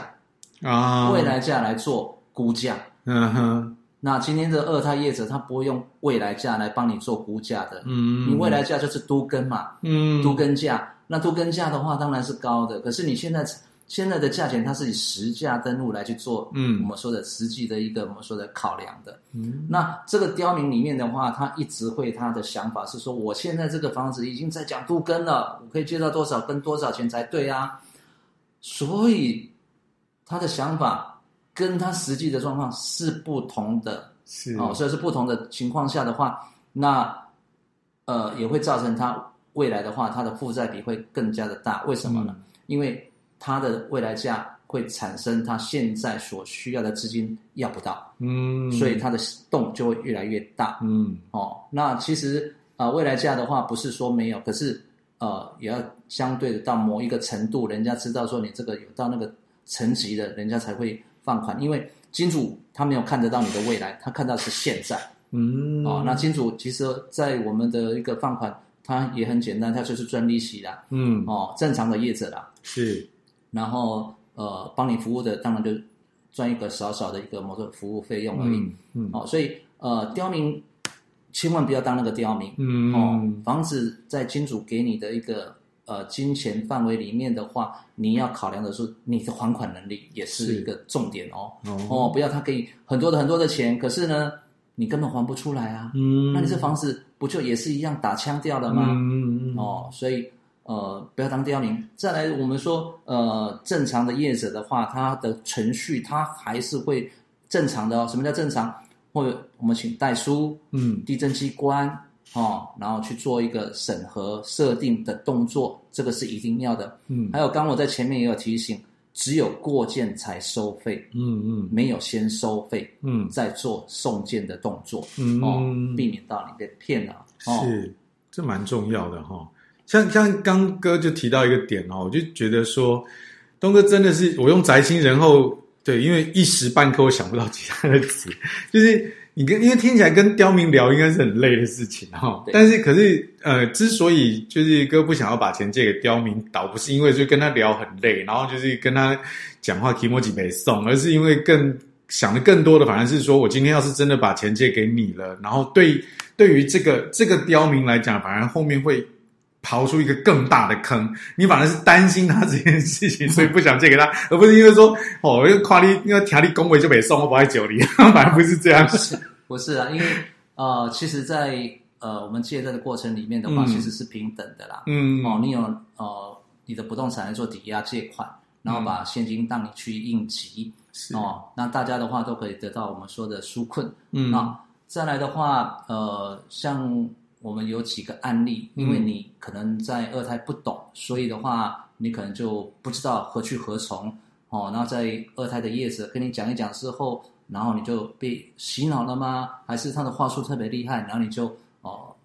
啊，未来价来做估价。嗯哼，那今天的二胎业者他不会用未来价来帮你做估价的，嗯，你未来价就是都更嘛，嗯，都更价，那都更价的话当然是高的，可是你现在。现在的价钱，它是以实价登录来去做，嗯，我们说的实际的一个我们说的考量的，嗯，那这个刁民里面的话，他一直会他的想法是说，我现在这个房子已经在讲都更了，我可以借到多少跟多少钱才对啊，所以他的想法跟他实际的状况是不同的，是。哦，所以是不同的情况下的话，那呃也会造成他未来的话，他的负债比会更加的大，为什么呢？嗯，因为它的未来价会产生，它现在所需要的资金要不到，嗯，所以它的洞就会越来越大，嗯，哦，那其实啊、呃，未来价的话不是说没有，可是呃，也要相对的到某一个程度，人家知道说你这个有到那个层级的，人家才会放款，因为金主他没有看得到你的未来，他看到是现在，嗯，哦，那金主其实在我们的一个放款，它也很简单，它就是赚利息啦，嗯，哦，正常的业者啦，是。然后，呃，帮你服务的当然就赚一个少少的一个某个服务费用而已。嗯，嗯哦，所以呃，刁民千万不要当那个刁民。嗯哦，房子在金主给你的一个呃金钱范围里面的话，你要考量的是你的还款能力也是一个重点哦。哦，哦，不要他给你很多的很多的钱，可是呢，你根本还不出来啊。嗯，那你这房子不就也是一样打枪掉了吗？嗯嗯嗯。哦，所以。呃，不要当刁民。再来，我们说，呃，正常的业者的话，他的程序他还是会正常的哦。什么叫正常？或者我们请代书，嗯，地震机关哦，然后去做一个审核设定的动作，这个是一定要的。嗯，还有刚我在前面也有提醒，只有过件才收费，嗯嗯，没有先收费，嗯，再做送件的动作，嗯哦，避免到你被骗了。哦、是，这蛮重要的哈。像像刚哥就提到一个点哦，我就觉得说，东哥真的是我用宅心仁厚，对，因为一时半刻我想不到其他的词，就是你跟因为听起来跟刁民聊应该是很累的事情哈，对但是可是呃，之所以就是哥不想要把钱借给刁民，倒不是因为就跟他聊很累，然后就是跟他讲话提莫几没送，而是因为更想的更多的反而是说我今天要是真的把钱借给你了，然后对对于这个这个刁民来讲，反而后面会。刨出一个更大的坑，你反而是担心他这件事情，所以不想借给他，而不是因为说哦，因为夸你，因为条例恭维就没送，我不爱酒里，反而不是这样子。不是啊，因为呃，其实在，在呃我们借贷的过程里面的话，嗯、其实是平等的啦。嗯哦，你有呃你的不动产来做抵押借款，然后把现金让你去应急，是哦，那大家的话都可以得到我们说的纾困。嗯，那再来的话，呃，像。我们有几个案例，因为你可能在二胎不懂，嗯、所以的话，你可能就不知道何去何从哦。然后在二胎的叶子跟你讲一讲之后，然后你就被洗脑了吗？还是他的话术特别厉害，然后你就哦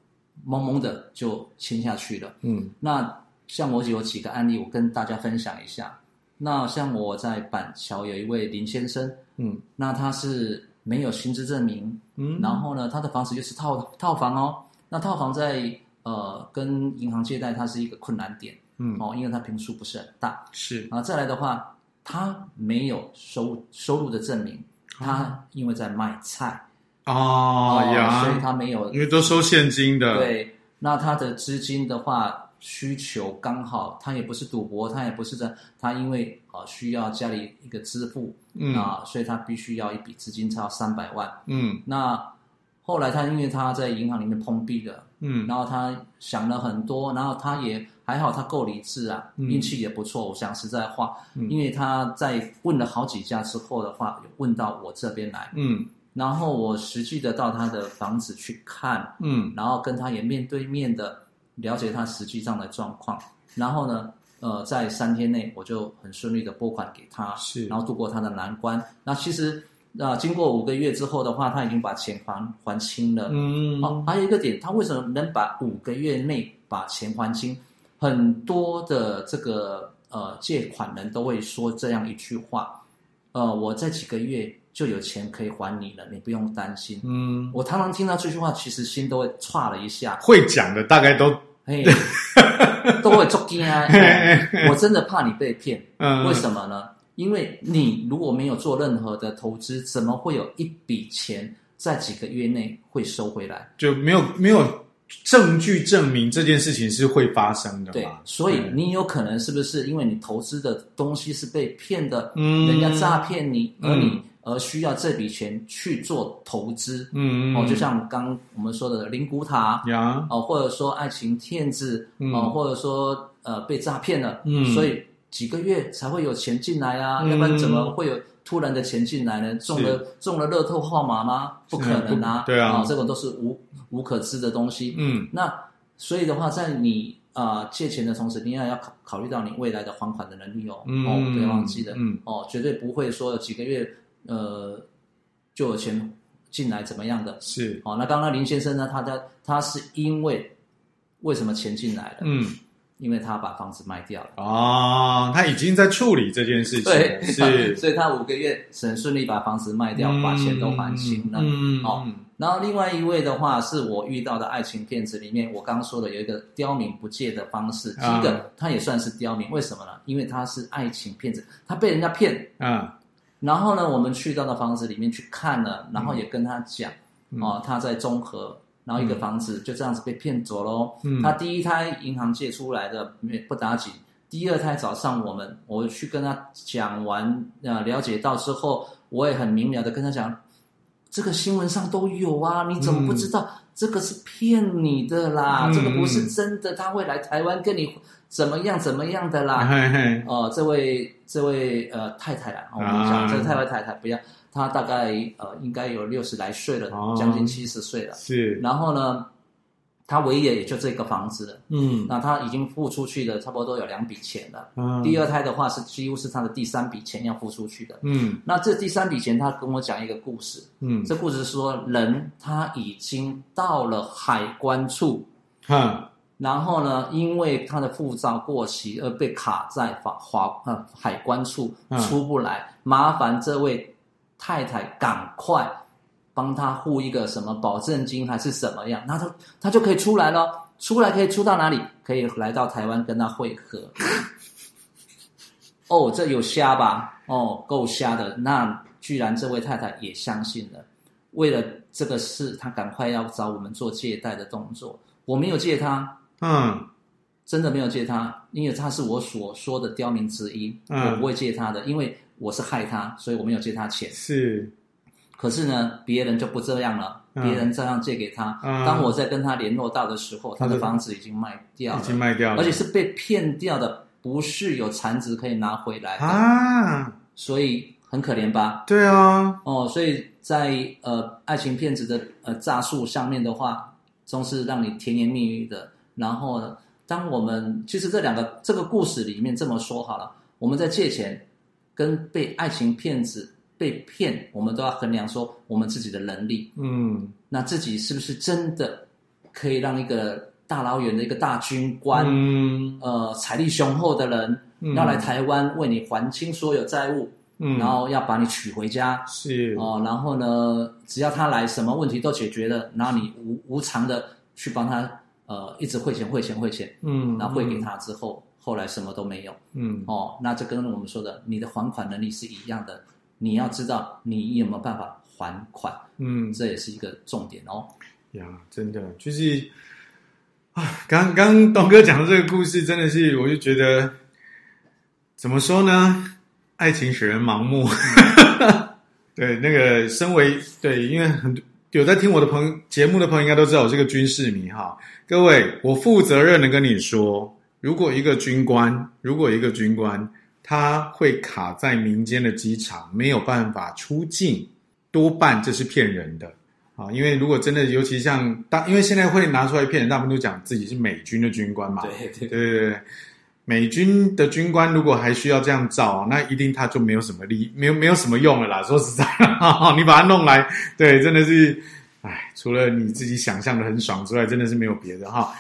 懵懵的就签下去了？嗯，那像我有几个案例，我跟大家分享一下。那像我在板桥有一位林先生，嗯，那他是没有薪资证明，嗯，然后呢，他的房子就是套套房哦。那套房在呃跟银行借贷，它是一个困难点，嗯。哦，因为它平数不是很大，是。啊。再来的话，他没有收收入的证明，他因为在卖菜。哦呀，所以他没有，因为都收现金的。对，那他的资金的话需求刚好，他也不是赌博，他也不是在，他因为啊、呃、需要家里一个支付，嗯。啊，所以他必须要一笔资金超三百万，嗯，那。后来他因为他在银行里面碰壁了，嗯，然后他想了很多，然后他也还好，他够理智啊，嗯、运气也不错。我想实在话，嗯、因为他在问了好几家之后的话，有问到我这边来，嗯，然后我实际的到他的房子去看，嗯，然后跟他也面对面的了解他实际上的状况，然后呢，呃，在三天内我就很顺利的拨款给他，是，然后度过他的难关。那其实啊、呃，经过五个月之后的话，他已经把钱还还清了。嗯，哦，还有一个点，他为什么能把五个月内把钱还清？很多的这个呃借款人都会说这样一句话，呃，我这几个月。就有钱可以还你了，你不用担心。嗯，我常常听到这句话，其实心都会剉了一下。会讲的大概都，嘿，都会做惊啊！我真的怕你被骗。嗯，为什么呢？因为你如果没有做任何的投资，怎么会有一笔钱在几个月内会收回来？就没有没有证据证明这件事情是会发生的。对，所以你有可能是不是因为你投资的东西是被骗的？嗯，人家诈骗你，而你。嗯而需要这笔钱去做投资，嗯，哦，就像刚我们说的灵骨塔，呀，哦，或者说爱情骗子，哦，或者说呃被诈骗了，嗯，所以几个月才会有钱进来啊，要不然怎么会有突然的钱进来呢？中了中了乐透号码吗？不可能啊，对啊，这种都是无无可知的东西，嗯，那所以的话，在你啊借钱的同时，你也要考考虑到你未来的还款的能力哦，哦，不要忘记了，嗯，哦，绝对不会说有几个月。呃，就有钱进来怎么样的？是哦，那刚刚林先生呢？他的他是因为为什么钱进来了？嗯，因为他把房子卖掉了。哦，他已经在处理这件事情。对，是，所以他五个月很顺利把房子卖掉，嗯、把钱都还清了。嗯，哦，然后另外一位的话是我遇到的爱情骗子里面，我刚刚说的有一个刁民不借的方式。第一个，他也算是刁民，为什么呢？因为他是爱情骗子，他被人家骗。嗯。然后呢，我们去到的房子里面去看了，然后也跟他讲，嗯、哦，他在中和，然后一个房子就这样子被骗走喽。嗯、他第一胎银行借出来的没不打紧，第二胎找上我们，我去跟他讲完，呃，了解到之后，我也很明了的跟他讲，这个新闻上都有啊，你怎么不知道？嗯、这个是骗你的啦，嗯、这个不是真的，他会来台湾跟你。怎么样？怎么样的啦？哦，这位这位呃太太啊，我们讲、啊、这个太太太太不要，她大概呃应该有六十来岁了，哦、将近七十岁了。是。然后呢，他唯一也就这个房子了。嗯。那他已经付出去的差不多有两笔钱了。嗯。第二胎的话是几乎是他的第三笔钱要付出去的。嗯。那这第三笔钱，他跟我讲一个故事。嗯。这故事是说，人他已经到了海关处。嗯。然后呢，因为他的护照过期而被卡在法华呃海关处出不来，嗯、麻烦这位太太赶快帮他付一个什么保证金还是什么样，那他他就可以出来了。出来可以出到哪里？可以来到台湾跟他会合。哦，这有瞎吧？哦，够瞎的。那居然这位太太也相信了，为了这个事，他赶快要找我们做借贷的动作。我没有借他。嗯，真的没有借他，因为他是我所说的刁民之一，嗯、我不会借他的，因为我是害他，所以我没有借他钱。是，可是呢，别人就不这样了，嗯、别人这样借给他。嗯、当我在跟他联络到的时候，他的房子已经卖掉了，已经卖掉了，而且是被骗掉的，不是有残值可以拿回来的啊，所以很可怜吧？对啊，哦，所以在呃爱情骗子的呃诈术上面的话，总是让你甜言蜜语的。然后呢，当我们其实这两个这个故事里面这么说好了，我们在借钱跟被爱情骗子被骗，我们都要衡量说我们自己的能力，嗯，那自己是不是真的可以让一个大老远的一个大军官，嗯，呃，财力雄厚的人，嗯，要来台湾为你还清所有债务，嗯，然后要把你娶回家，是。哦，然后呢，只要他来，什么问题都解决了，然后你无无偿的去帮他。呃，一直汇钱汇钱汇钱，嗯，然后汇给他之后，嗯、后来什么都没有，嗯，哦，那这跟我们说的，你的还款能力是一样的，你要知道你有没有办法还款，嗯，这也是一个重点哦。呀，真的就是啊，刚刚东哥讲的这个故事，真的是，我就觉得怎么说呢？爱情使人盲目，对，那个身为对，因为很多。有在听我的朋友节目的朋友应该都知道我是个军事迷哈。各位，我负责任的跟你说，如果一个军官，如果一个军官他会卡在民间的机场，没有办法出境，多半这是骗人的啊。因为如果真的，尤其像大，因为现在会拿出来骗人，大部分都讲自己是美军的军官嘛。对对对对对。美军的军官如果还需要这样造，那一定他就没有什么利，没有没有什么用了啦。说实在的，你把他弄来，对，真的是，哎，除了你自己想象的很爽之外，真的是没有别的哈。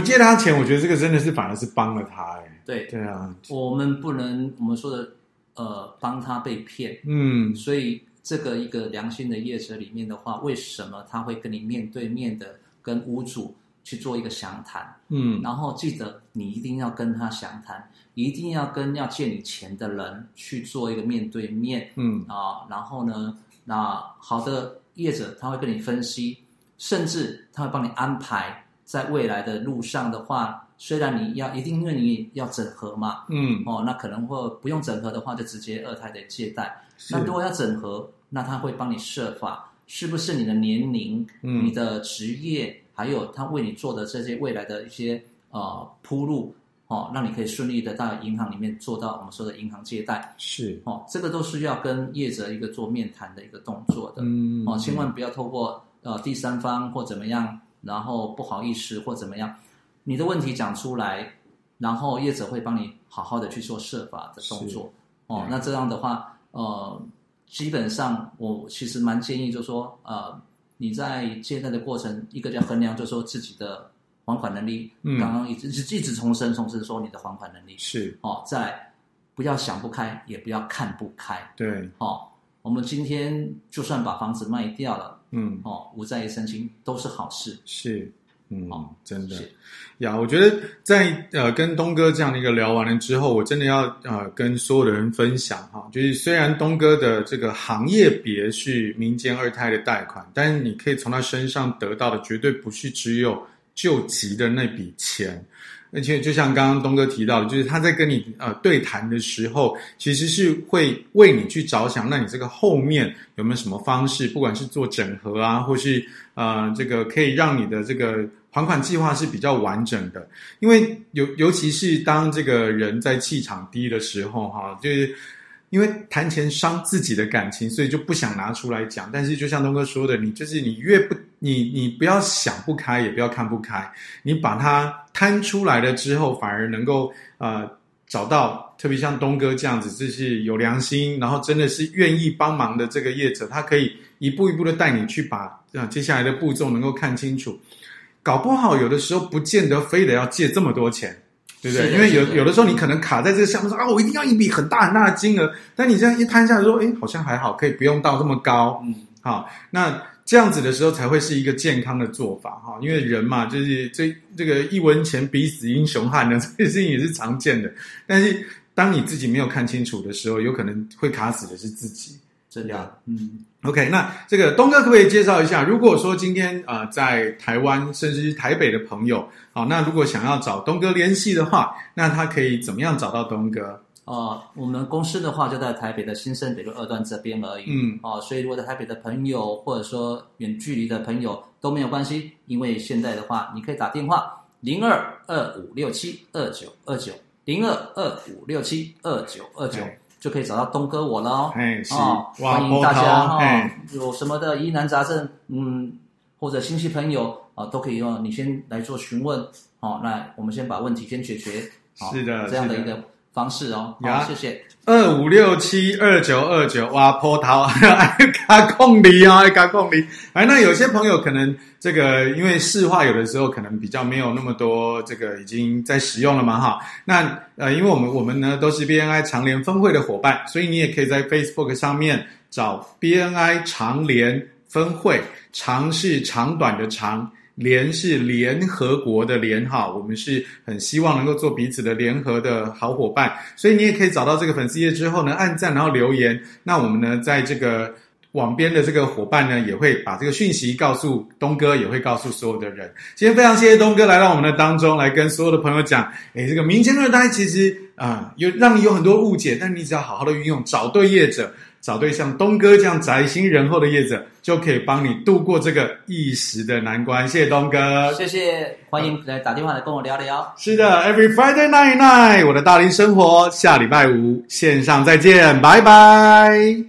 不借他钱，我觉得这个真的是反而是帮了他，哎，对。对啊，我们不能我们说的呃帮他被骗，嗯，所以这个一个良心的业者里面的话，为什么他会跟你面对面的跟屋主？去做一个详谈，嗯，然后记得你一定要跟他详谈，一定要跟要借你钱的人去做一个面对面，嗯。啊，然后呢，那好的业者他会跟你分析，甚至他会帮你安排在未来的路上的话，虽然你要一定因为你要整合嘛，嗯，哦，那可能会不用整合的话，就直接二胎的借贷，那如果要整合，那他会帮你设法，是不是你的年龄，嗯，你的职业。还有他为你做的这些未来的一些呃铺路哦，让你可以顺利的到银行里面做到我们说的银行借贷。是。哦，这个都是要跟业者一个做面谈的一个动作的，嗯。哦，千万不要透过呃第三方或怎么样，然后不好意思或怎么样，你的问题讲出来，然后业者会帮你好好的去做设法的动作哦，那这样的话呃，基本上我其实蛮建议就是说呃。你在借贷的过程，一个叫衡量，就是说自己的还款能力。嗯，刚刚一直一直重申重申说你的还款能力是哦，在不要想不开，也不要看不开。对，哦，我们今天就算把房子卖掉了，嗯，哦，无债一身轻都是好事。是。嗯，真的是呀，我觉得在呃跟东哥这样的一个聊完了之后，我真的要呃跟所有的人分享哈，就是虽然东哥的这个行业别是民间二胎的贷款，但是你可以从他身上得到的绝对不是只有救急的那笔钱。而且就像刚刚东哥提到的，就是他在跟你呃对谈的时候，其实是会为你去着想。那你这个后面有没有什么方式，不管是做整合啊，或是呃这个可以让你的这个还款计划是比较完整的？因为尤尤其是当这个人在气场低的时候，哈，就是。因为谈钱伤自己的感情，所以就不想拿出来讲。但是就像东哥说的，你就是你越不你你不要想不开，也不要看不开，你把它摊出来了之后，反而能够呃找到，特别像东哥这样子，就是有良心，然后真的是愿意帮忙的这个业者，他可以一步一步的带你去把啊、呃、接下来的步骤能够看清楚。搞不好有的时候不见得非得要借这么多钱。对不对？因为有有的时候你可能卡在这个项目上啊，我一定要一笔很大很大的金额。但你这样一摊下来说，哎，好像还好，可以不用到这么高。嗯，好，那这样子的时候才会是一个健康的做法哈。因为人嘛，就是这这个一文钱比死英雄汉呢，这个事情也是常见的。但是当你自己没有看清楚的时候，有可能会卡死的是自己。真的，嗯。OK，那这个东哥可不可以介绍一下？如果说今天呃在台湾甚至是台北的朋友，好，那如果想要找东哥联系的话，那他可以怎么样找到东哥？呃，我们公司的话就在台北的新生北路二段这边而已。嗯，哦、呃，所以如果在台北的朋友或者说远距离的朋友都没有关系，因为现在的话你可以打电话零二二五六七二九二九零二二五六七二九二九。就可以找到东哥我了哦，哎，是，欢迎大家哈，有什么的疑难杂症，嗯，或者亲戚朋友啊，都可以用你先来做询问，好，那我们先把问题先解决，是的，这样的一个方式哦，好，谢谢。二五六七二九二九，哇，波涛，爱 加控理哦，爱加控理。哎，那有些朋友可能这个，因为市话有的时候可能比较没有那么多，这个已经在使用了嘛，哈。那呃，因为我们我们呢都是 BNI 长联分会的伙伴，所以你也可以在 Facebook 上面找 BNI 长联分会，长是长短的长。联是联合国的联哈，我们是很希望能够做彼此的联合的好伙伴，所以你也可以找到这个粉丝页之后呢，按赞然后留言。那我们呢，在这个网边的这个伙伴呢，也会把这个讯息告诉东哥，也会告诉所有的人。今天非常谢谢东哥来到我们的当中，来跟所有的朋友讲，诶，这个民间二胎其实啊、有让你有很多误解，但你只要好好的运用，找对业者。找对像东哥这样宅心仁厚的业者，就可以帮你度过这个一时的难关。谢谢东哥，谢谢，欢迎来打电话来跟我聊聊。是的，Every Friday night night，我的大龄生活，下礼拜五线上再见，拜拜。